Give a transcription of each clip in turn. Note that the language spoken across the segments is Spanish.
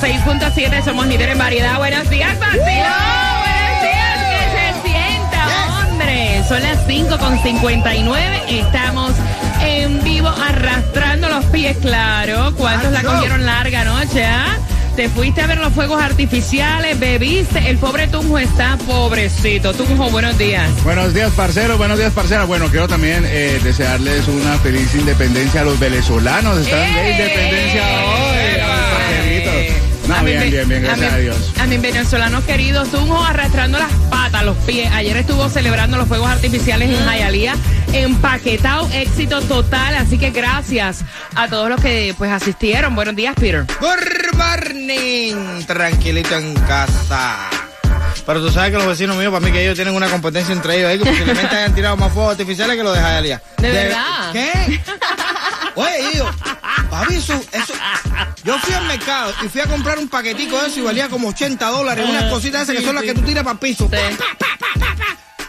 106.7, somos líderes en variedad. Buenos días, vacilón. Buenos días, que se sienta, hombre. Son las 5 con 59. Estamos en vivo arrastrando los pies, claro. ¿Cuántos la cogieron larga noche, ah? Te fuiste a ver los fuegos artificiales, bebiste. El pobre Tunjo está pobrecito. Tunjo, buenos días. Buenos días, parceros. Buenos días, parcera. Bueno, quiero también eh, desearles una feliz independencia a los venezolanos. Están de ¡Eh! independencia hoy. Bien, bien, bien, gracias mi- a, Dios. A mis venezolanos queridos, Tunjo arrastrando las patas, los pies. Ayer estuvo celebrando los fuegos artificiales en Hialeah, empaquetado, éxito total. Así que gracias a todos los que pues asistieron. Buenos días, Peter. Good morning, tranquilito en casa. Pero tú sabes que los vecinos míos, para mí que ellos tienen una competencia entre ellos ahí, que posiblemente hayan tirado más fuegos artificiales que los de Hialeah. ¿De verdad? ¿Qué? Oye, hijo, papi, eso, eso- yo fui al mercado y fui a comprar un paquetico de eso y valía como 80 dólares, unas cositas esas que son las que tú tiras para el piso. Sí.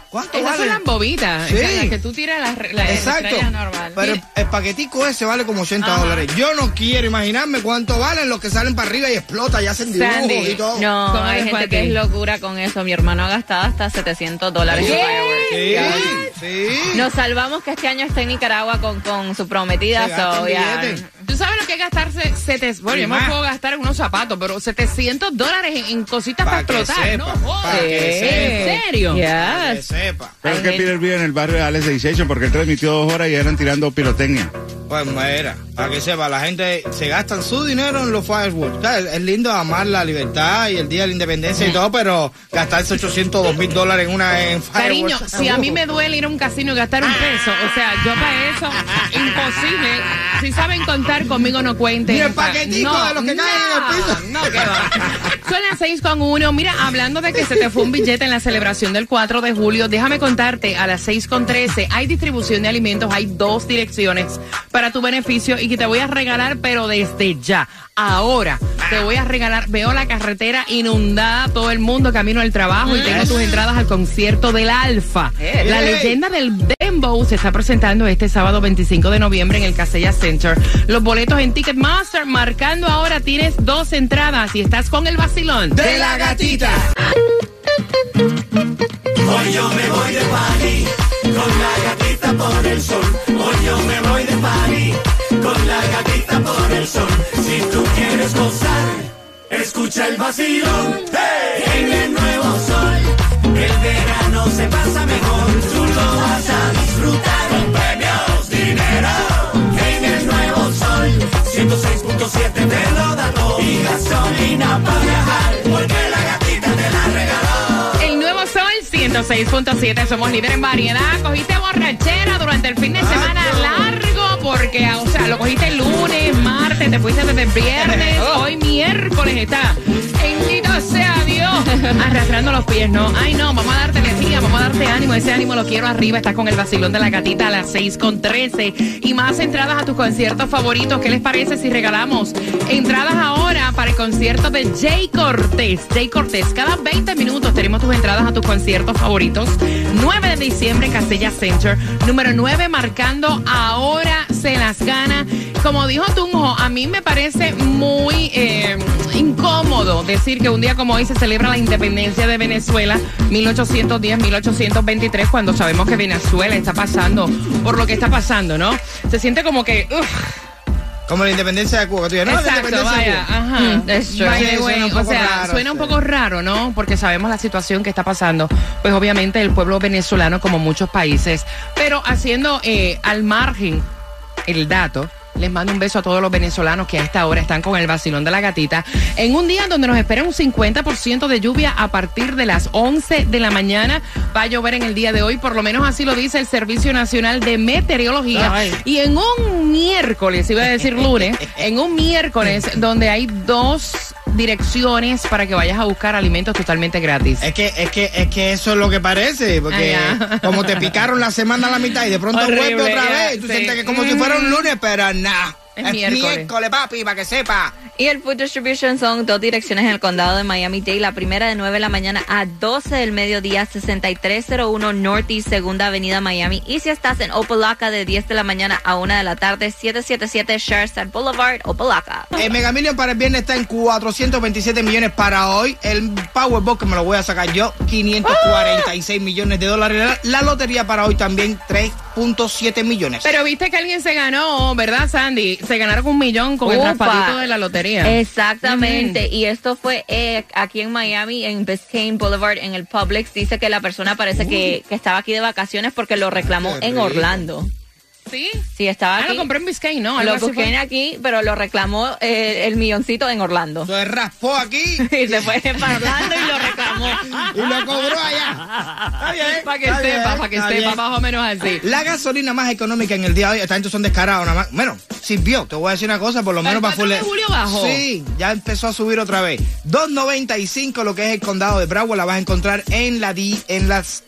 ¿Cuánto Esas son vale? las bobitas, Sí. las que tú tiras las, las Exacto. normal. Pero Mira, el paquetico ese vale como 80 Ajá. dólares. Yo no quiero imaginarme cuánto valen los que salen para arriba y explotan y hacen dibujos Sandy, y todo. No, ¿Cómo hay gente que es locura con eso. Mi hermano ha gastado hasta 700 dólares. Sí, sí. Nos salvamos que este año está en Nicaragua con, con su prometida. So. ¿Tú sabes lo que es gastarse 700? Bueno, yo me más. puedo gastar en unos zapatos, pero 700 dólares en, en cositas Pa' para explotar. sepa, no jodas. pa' que ¿En serio? Para que Yes. sepa. Pero es que Peter vive en el barrio de Alex Station porque él transmitió dos horas y eran tirando pirotecnia. Pues mira, para que sepa, la gente se gastan su dinero en los fireworks. ¿Sabes? Es lindo amar la libertad y el Día de la Independencia y todo, pero gastarse 800, 2000 mil dólares en una en Cariño, fireworks. si a mí me duele ir a un casino y gastar un peso, o sea, yo para eso, imposible. Si saben contar, conmigo no cuenten. Ni el paquetico de los que caen en el piso. No, que va. Son las 6 con uno. Mira, hablando de que se te fue un billete en la celebración del 4 de julio, déjame contarte, a las 6 con 13 hay distribución de alimentos, hay dos direcciones para tu beneficio y que te voy a regalar, pero desde ya. Ahora te voy a regalar, veo la carretera inundada, todo el mundo camino al trabajo y tengo tus entradas al concierto del Alfa. La Ey. leyenda del Dembow se está presentando este sábado 25 de noviembre en el Casella Center. Los boletos en Ticketmaster, marcando ahora tienes dos entradas y estás con el vacilón. de la gatita. Hoy yo me voy de party con la gatita por el sol. Hoy yo me voy de party con la gatita por el sol. Si tú quieres gozar, escucha el vacilón en el nuevo sol. El verano se pasa mejor, tú lo vas a disfrutar con premios, dinero. En el nuevo sol, 106.7 te lo da todo y gasolina para viajar, porque la gatita te la regaló. El nuevo sol 106.7, somos líderes en variedad. Cogiste borrachera durante el fin de semana largo porque, o sea, lo cogiste el lunes, martes, te fuiste desde el viernes, hoy miércoles está. Bendito sea Dios. Arrastrando los pies, ¿no? Ay, no, vamos a darte energía, vamos a darte ánimo. Ese ánimo lo quiero arriba. Estás con el vacilón de la gatita a las 6 con 13. Y más entradas a tus conciertos favoritos. ¿Qué les parece si regalamos entradas ahora para el concierto de Jay Cortés? Jay Cortés, cada 20 minutos tenemos tus entradas a tus conciertos favoritos. 9 de diciembre en Castella Center. Número 9 marcando ahora se las gana. Como dijo Tunjo, a mí me parece muy eh, incómodo decir que un día como hoy se celebra la independencia de Venezuela, 1810-1823, cuando sabemos que Venezuela está pasando por lo que está pasando, ¿no? Se siente como que... Como la independencia de Cuba. tú dices, no, la Exacto, de vaya, Cuba. ajá. Mm, o poco sea, raro, suena un poco raro, ¿no? Porque sabemos la situación que está pasando, pues obviamente el pueblo venezolano como muchos países, pero haciendo eh, al margen el dato. Les mando un beso a todos los venezolanos que a esta hora están con el vacilón de la gatita. En un día donde nos espera un 50% de lluvia a partir de las 11 de la mañana. Va a llover en el día de hoy, por lo menos así lo dice el Servicio Nacional de Meteorología. Ay. Y en un miércoles, iba a decir lunes, en un miércoles donde hay dos direcciones para que vayas a buscar alimentos totalmente gratis. Es que, es que, es que eso es lo que parece, porque como te picaron la semana a la mitad y de pronto Horrible, vuelve otra ya, vez, y tú sí. sientes que como si fuera un lunes, pero nada. Es Es, miércoles. miércoles. papi, para que sepa. Y el Food Distribution son dos direcciones en el condado de Miami-Dade. La primera de 9 de la mañana a 12 del mediodía, 6301 Northeast Segunda Avenida Miami. Y si estás en Opalaca de 10 de la mañana a 1 de la tarde, 777 Sherstad Boulevard, Opalaca. El Mega Million para el viernes está en 427 millones para hoy. El Powerball, que me lo voy a sacar yo, 546 millones de dólares. La, lotería para hoy también, 3.7 millones. Pero viste que alguien se ganó, ¿verdad, Sandy? Se ganaron un millón con el raspadito de la lotería. Exactamente, y esto fue eh, aquí en Miami, en Biscayne Boulevard, en el Publix. Dice que la persona parece que, que estaba aquí de vacaciones porque lo reclamó en rico. Orlando. ¿Sí? Sí, estaba Ah, aquí. lo compré en Biscayne, ¿no? Algo Lo busqué fue. aquí, pero lo reclamó eh, el milloncito en Orlando. Entonces raspó aquí Y se fue para Orlando y lo reclamó. Y lo cobró allá. Está bien. Para que está bien, sepa, para que está sepa, bien. más o menos así. La gasolina más económica en el día de hoy, esta gente son descarados nada más. Bueno, sirvió, te voy a decir una cosa, por lo menos para 4 de julio bajó. Sí, ya empezó a subir otra vez. 2.95 lo que es el condado de Broward, la vas a encontrar en la di, en las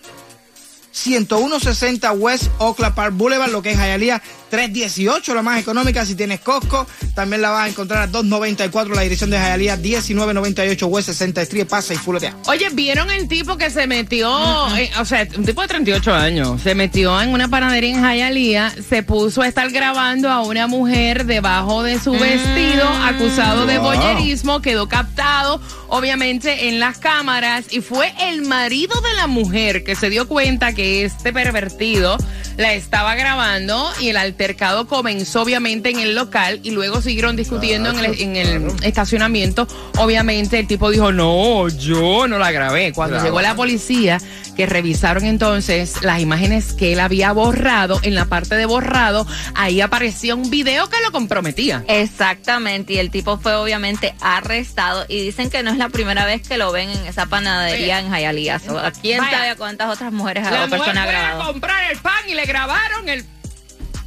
10160 West Oakland Park Boulevard, lo que es Hialeah 318, la más económica si tienes Costco. También la vas a encontrar a 294 la dirección de Hialeah 1998 West 60 Street, pasa y fuletea. Oye, ¿vieron el tipo que se metió, eh, o sea, un tipo de 38 años, se metió en una panadería en Hialeah, se puso a estar grabando a una mujer debajo de su vestido, acusado de boyerismo, quedó captado, obviamente, en las cámaras, y fue el marido de la mujer que se dio cuenta que este pervertido la estaba grabando y el altercado comenzó obviamente en el local y luego siguieron discutiendo en el, en el estacionamiento. Obviamente el tipo dijo, no, yo no la grabé. Cuando Claro. llegó la policía, que revisaron entonces las imágenes que él había borrado, en la parte de borrado, ahí aparecía un video que lo comprometía. Exactamente, y el tipo fue obviamente arrestado y dicen que no es la primera vez que lo ven en esa panadería en Hialeah. So, ¿Quién Vaya. sabe a cuántas otras mujeres La mujer a grabado? comprar el pan y le grabaron el...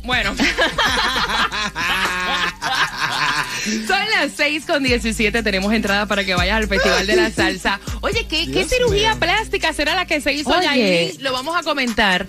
Bueno. Son las 6 con 17. Tenemos entrada para que vayas al Festival de la Salsa. Oye, ¿qué, cirugía mío. plástica será la que se hizo Oye. Yailin? Lo vamos a comentar.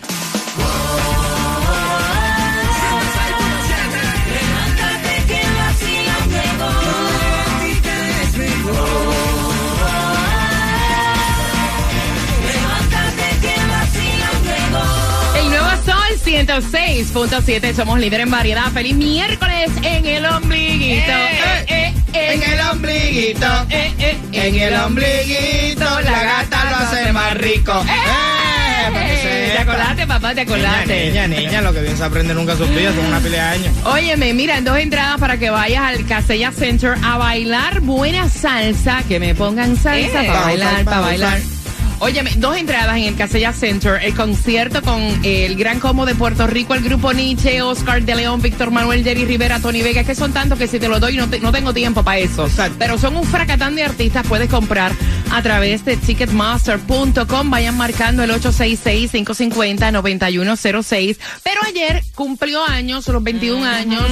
106.7. Somos líder en variedad. Feliz miércoles en el ombliguito. Eh, Eh, eh, En el ombliguito, en el ombliguito, la gata lo hace más rico. Te acordaste, papá, te acordaste. Niña, niña, niña, lo que bien se aprende nunca se olvida, son una pila de años. Óyeme, mira, dos entradas para que vayas al Casella Center a bailar buena salsa, que me pongan salsa para bailar, para bailar. Óyeme, dos entradas en el Casella Center, el concierto con el Gran Combo de Puerto Rico, el grupo Nietzsche, Oscar de León, Víctor Manuel, Jerry Rivera, Tony Vega, que son tantos que si te lo doy no, te- no tengo tiempo para eso. Exacto. Pero son un fracatán de artistas, puedes comprar a través de ticketmaster.com, vayan marcando el 866-550-9106. Pero ayer cumplió años, los 21 años,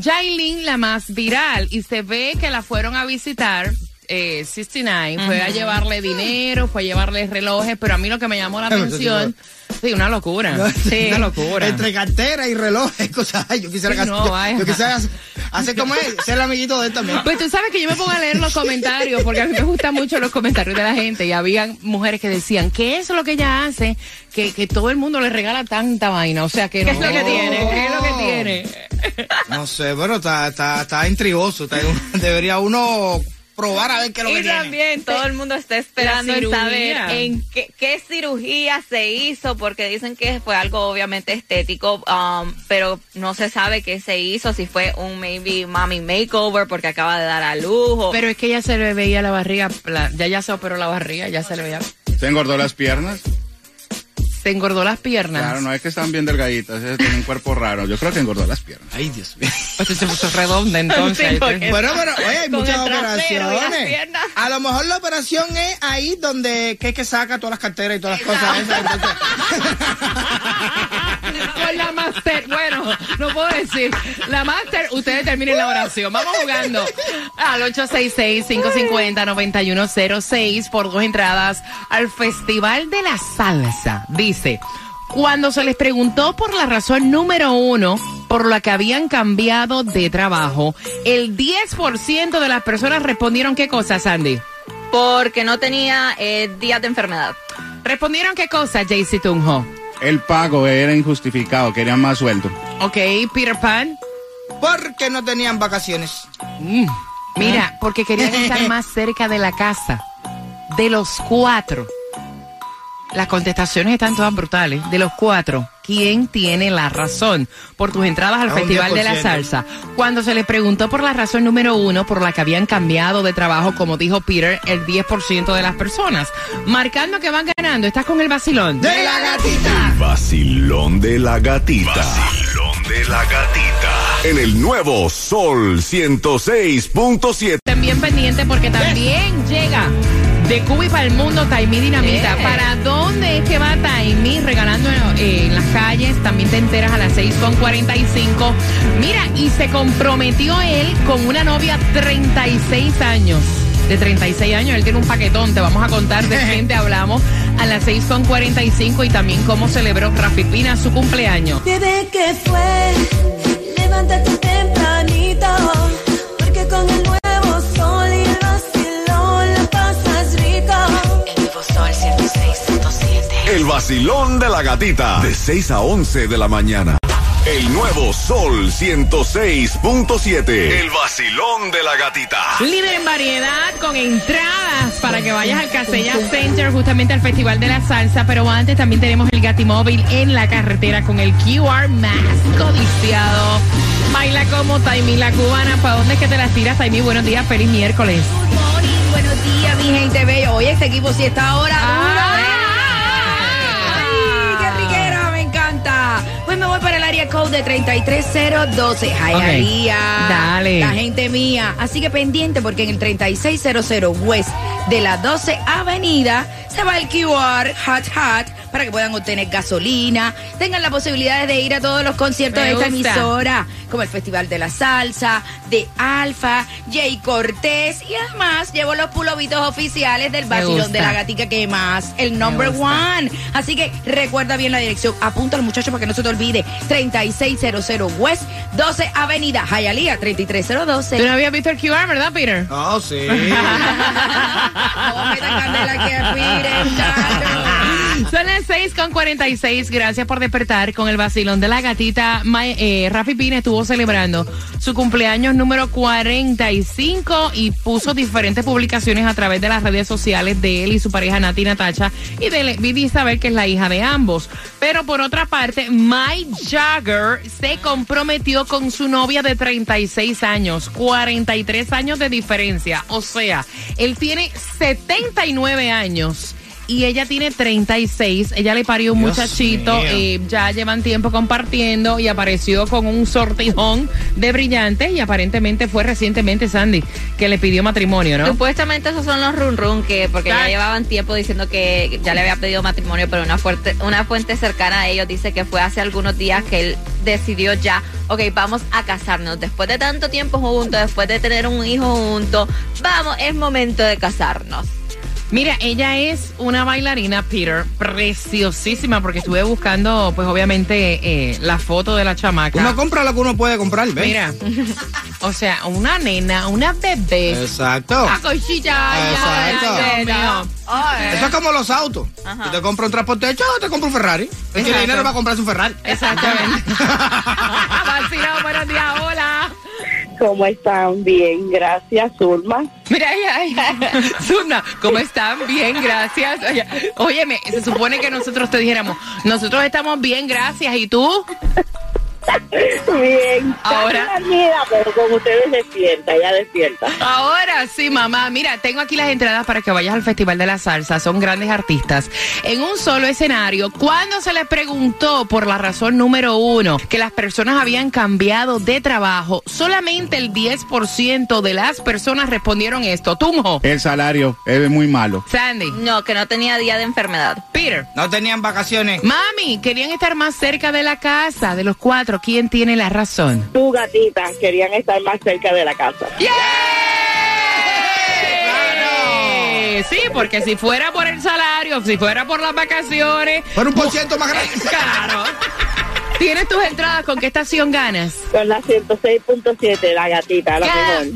Jailin, la más viral, y se ve que la fueron a visitar. Eh, 69 fue a llevarle dinero, fue a llevarle relojes, pero a mí lo que me llamó la atención, sí, una locura, sí, una locura. Entre cartera y relojes, cosas. Ay, yo quisiera, no, yo- quisiera hacer- hacer como él, ser el amiguito de él también. Pues tú sabes que yo me pongo a leer los comentarios, porque a mí me gustan mucho los comentarios de la gente, y habían mujeres que decían, ¿qué es lo que ella hace? Que, que todo el mundo le regala tanta vaina, o sea, que ¿Qué no- es lo que tiene? ¿Qué es lo que tiene? No sé, bueno, está, está, está intrigoso. está- debería uno probar a ver qué es lo que Y también todo el mundo está esperando en saber en qué, qué cirugía se hizo, porque dicen que fue algo obviamente estético, um, pero no se sabe qué se hizo, si fue un maybe mommy makeover porque acaba de dar a lujo. Pero es que ya se le veía la barriga, la- ya ya se operó la barriga, ya se le veía, Se engordó las piernas. Se engordó las piernas. Claro, no es que están bien delgaditas, es tiene un cuerpo raro. Yo creo que engordó las piernas. Ay, Dios mío. Pues se puso redonda entonces. Sí, porque- Bueno, pero oye, muchas operaciones. A lo mejor la operación es ahí donde que es que saca todas las carteras y todas las cosas. esas, entonces- Con la master, bueno, no puedo decir. La máster, ustedes terminen la oración. Vamos jugando al 866-550-9106 por dos entradas al Festival de la Salsa. Dice, cuando se les preguntó por la razón número uno por la que habían cambiado de trabajo, el 10% de las personas respondieron qué cosa, Sandy. Porque no tenía eh, días de enfermedad. ¿Respondieron qué cosa, Jaycee Tunjo? El pago era injustificado, querían más sueldo. Ok, Peter Pan. Porque no tenían vacaciones. Mira, porque querían estar más cerca de la casa. De los cuatro. Las contestaciones están todas brutales. De los cuatro, ¿quién tiene la razón? Por tus entradas al Festival de la 10%. Salsa. Cuando se les preguntó por la razón número uno, por la que habían cambiado de trabajo, como dijo Peter, el 10% de las personas. Marcando que van ganando. ¿Estás con el vacilón? De la gatita. Vacilón de la gatita. Vacilón de la gatita. En el nuevo Sol 106.7. Estén bien pendientes porque también llega de Cuba y para el mundo Taimí Dinamita. Yeah. ¿Para dónde es que va Taimí regalando eh, en las calles? También te enteras a las 6.45. Mira, y se comprometió él con una novia 36 años. De 36 años, él tiene un paquetón, te vamos a contar de quién te hablamos a las 6.45 y también cómo celebró Rafi Pina su cumpleaños. ¿qué fue? Levántate tempranito, vacilón de la gatita. De 6 a 11 de la mañana. El nuevo Sol 106.7. El vacilón de la gatita. Líder en variedad con entradas para que vayas al Casella Center, justamente al Festival de la Salsa. Pero antes también tenemos el Gatimóvil en la carretera con el QR más codiciado. Baila como Taimi la cubana. ¿Para dónde es que te las tiras, Taimi? Buenos días, feliz miércoles. Good morning, buenos días, mi gente bella. Oye, este equipo sí está ahora. Ah. Área code de 33012. Jayalía. Dale. La gente mía. Así que pendiente porque en el 3600 West de la 12 Avenida se va el QR Hot Hot para que puedan obtener gasolina, tengan la posibilidad de ir a todos los conciertos Me de esta gusta. emisora, como el Festival de la Salsa, de Alfa, Jay Cortés y además llevo los pulovitos oficiales del vacilón de la gatica que más, el number one. Así que recuerda bien la dirección, apunta al muchacho para que no se te olvide, 3600 West 12 Avenida, Hialeah 33012. Tú no habías visto el QR, ¿verdad, Peter? Oh, sí. No candela que. Son las 6 con 46. Gracias por despertar con el vacilón de la gatita. Ma- eh, Rafi Pina estuvo celebrando su cumpleaños número 45 y puso diferentes publicaciones a través de las redes sociales de él y su pareja Nati Natacha y de Vivi Isabel, que es la hija de ambos. Pero por otra parte, Mike Jagger se comprometió con su novia de 36 años, 43 años de diferencia. O sea, él tiene 79 años y ella tiene 36. Ella le parió un Dios muchachito. mío. eh, ya llevan tiempo compartiendo y apareció con un sortijón de brillantes. Y aparentemente fue recientemente Sandy que le pidió matrimonio, ¿no? Supuestamente esos son los run run que porque ya llevaban tiempo diciendo que ya le había pedido matrimonio, pero una fuerte, una fuente cercana a ellos dice que fue hace algunos días que él decidió ya, ok, vamos a casarnos. Después de tanto tiempo juntos, después de tener un hijo juntos, vamos, es momento de casarnos. Mira, ella es una bailarina, Peter, preciosísima, porque estuve buscando, pues obviamente, eh, la foto de la chamaca. Uno compra lo que uno puede comprar, ¿ves? Mira, o sea, una nena, una bebé. Exacto. Cosilla, ay, Exacto. ay, Dios mío. Eso es como los autos. Ajá. Tú te compras un transporte hecho, te compras un Ferrari. Él tiene Exacto. dinero para comprarse un Ferrari. Exactamente. Buenos días, hola. ¿Cómo están? Bien, gracias, Zulma. Mira, ay, ay, Zuna, ¿cómo están? Bien, gracias. Oye, Óyeme, se supone que nosotros te dijéramos, nosotros estamos bien, gracias, ¿y tú? Bien, Ahora. dormida, pero con ustedes despierta, ya despierta. Ahora sí, mamá. Mira, tengo aquí las entradas para que vayas al Festival de la Salsa. Son grandes artistas. En un solo escenario, cuando se les preguntó por la razón número uno que las personas habían cambiado de trabajo, solamente el 10% de las personas respondieron esto. Tunjo, El salario es muy malo. Sandy, No, que no tenía día de enfermedad. Peter. No tenían vacaciones. Mami, querían estar más cerca de la casa, de los cuatro. Pero ¿quién tiene la razón? Tu gatita querían estar más cerca de la casa. Eh, Sí, porque si fuera por el salario, si fuera por las vacaciones. Por un por ciento más grande. Claro. ¿Tienes tus entradas? ¿Con qué estación ganas? Con la 106.7, la gatita, la mejor.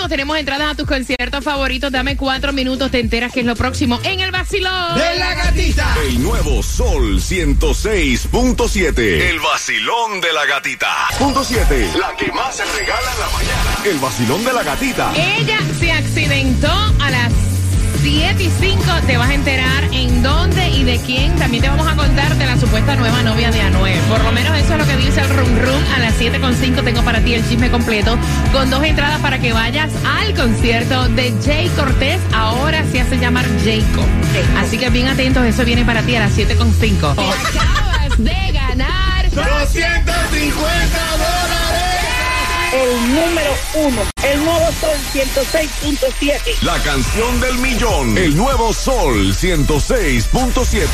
20 minutos tenemos entradas a tus conciertos favoritos. Dame cuatro minutos, te enteras que es lo próximo en el vacilón. De la gatita. El nuevo Sol 106.7. El vacilón de la gatita. Punto 7. La que más se regala en la mañana. El vacilón de la gatita. Ella se accidentó a las 7 y 5. Te vas a enterar en dónde y de quién. También te vamos a contar de la supuesta nueva novia de Anuel. Por lo menos eso es lo que dice el Rum Rum. A las 7 con 5 tengo para ti el chisme completo con dos entradas para que vayas al concierto de Jay Cortés. Ahora se hace llamar Jacob. Así que bien atentos, eso viene para ti a las 7 con 5. Acabas de ganar 250 dólares. El número uno, el nuevo Sol 106.7. La canción del millón. El nuevo Sol 106.7.